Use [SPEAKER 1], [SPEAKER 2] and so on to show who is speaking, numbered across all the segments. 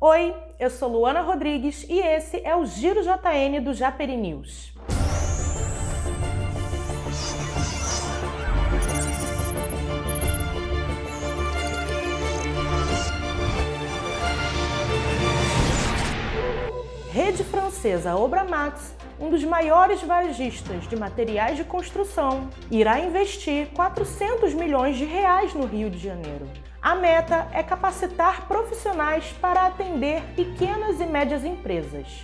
[SPEAKER 1] Oi, eu sou Luana Rodrigues e esse é o Giro JN do Japeri News. Rede francesa Obramax, um dos maiores varejistas de materiais de construção, irá investir 400 milhões de reais no Rio de Janeiro. A meta é capacitar profissionais para atender pequenas e médias empresas.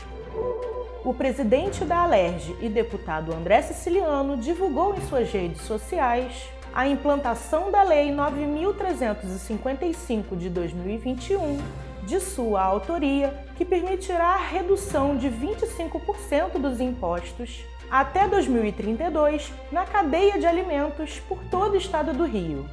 [SPEAKER 1] O presidente da Alerj e deputado André Siciliano divulgou em suas redes sociais a implantação da Lei 9.355 de 2021, de sua autoria, que permitirá a redução de 25% dos impostos até 2032 na cadeia de alimentos por todo o estado do Rio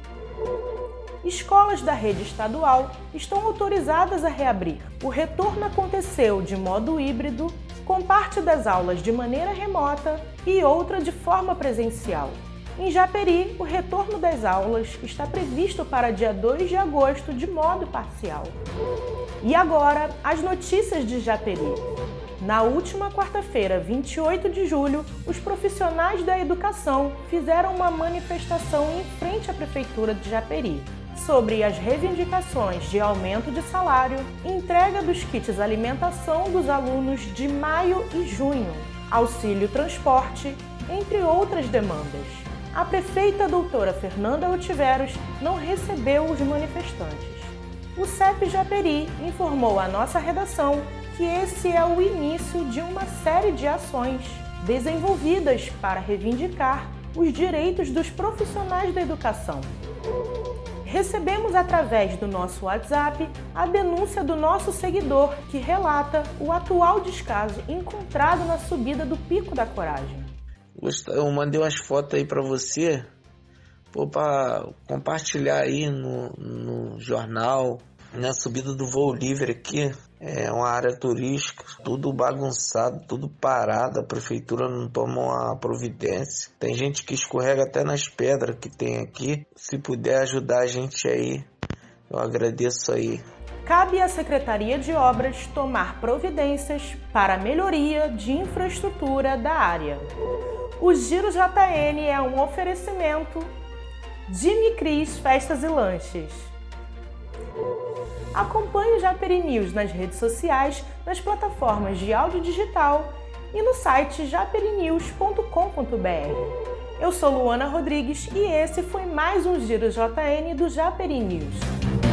[SPEAKER 1] escolas da rede estadual estão autorizadas a reabrir. O retorno aconteceu de modo híbrido, com parte das aulas de maneira remota e outra de forma presencial. Em Japeri, o retorno das aulas está previsto para dia 2 de agosto de modo parcial. E agora, as notícias de Japeri. Na última quarta-feira, 28 de julho, os profissionais da educação fizeram uma manifestação em frente à Prefeitura de Japeri sobre as reivindicações de aumento de salário, entrega dos kits alimentação dos alunos de maio e junho, auxílio transporte, entre outras demandas. A prefeita doutora Fernanda Otiveros não recebeu os manifestantes. O CEP Japeri informou à nossa redação que esse é o início de uma série de ações desenvolvidas para reivindicar os direitos dos profissionais da educação recebemos através do nosso WhatsApp a denúncia do nosso seguidor que relata o atual descaso encontrado na subida do Pico da Coragem.
[SPEAKER 2] Eu mandei umas fotos aí para você, para compartilhar aí no, no jornal, na subida do voo livre aqui. É uma área turística, tudo bagunçado, tudo parado, a prefeitura não toma uma providência. Tem gente que escorrega até nas pedras que tem aqui. Se puder ajudar a gente aí, eu agradeço aí.
[SPEAKER 1] Cabe à Secretaria de Obras tomar providências para a melhoria de infraestrutura da área. O Giro JN é um oferecimento Jimmy Cris Festas e Lanches. Acompanhe o Japeri News nas redes sociais, nas plataformas de áudio digital e no site japerinews.com.br. Eu sou Luana Rodrigues e esse foi mais um Giro JN do Japeri News.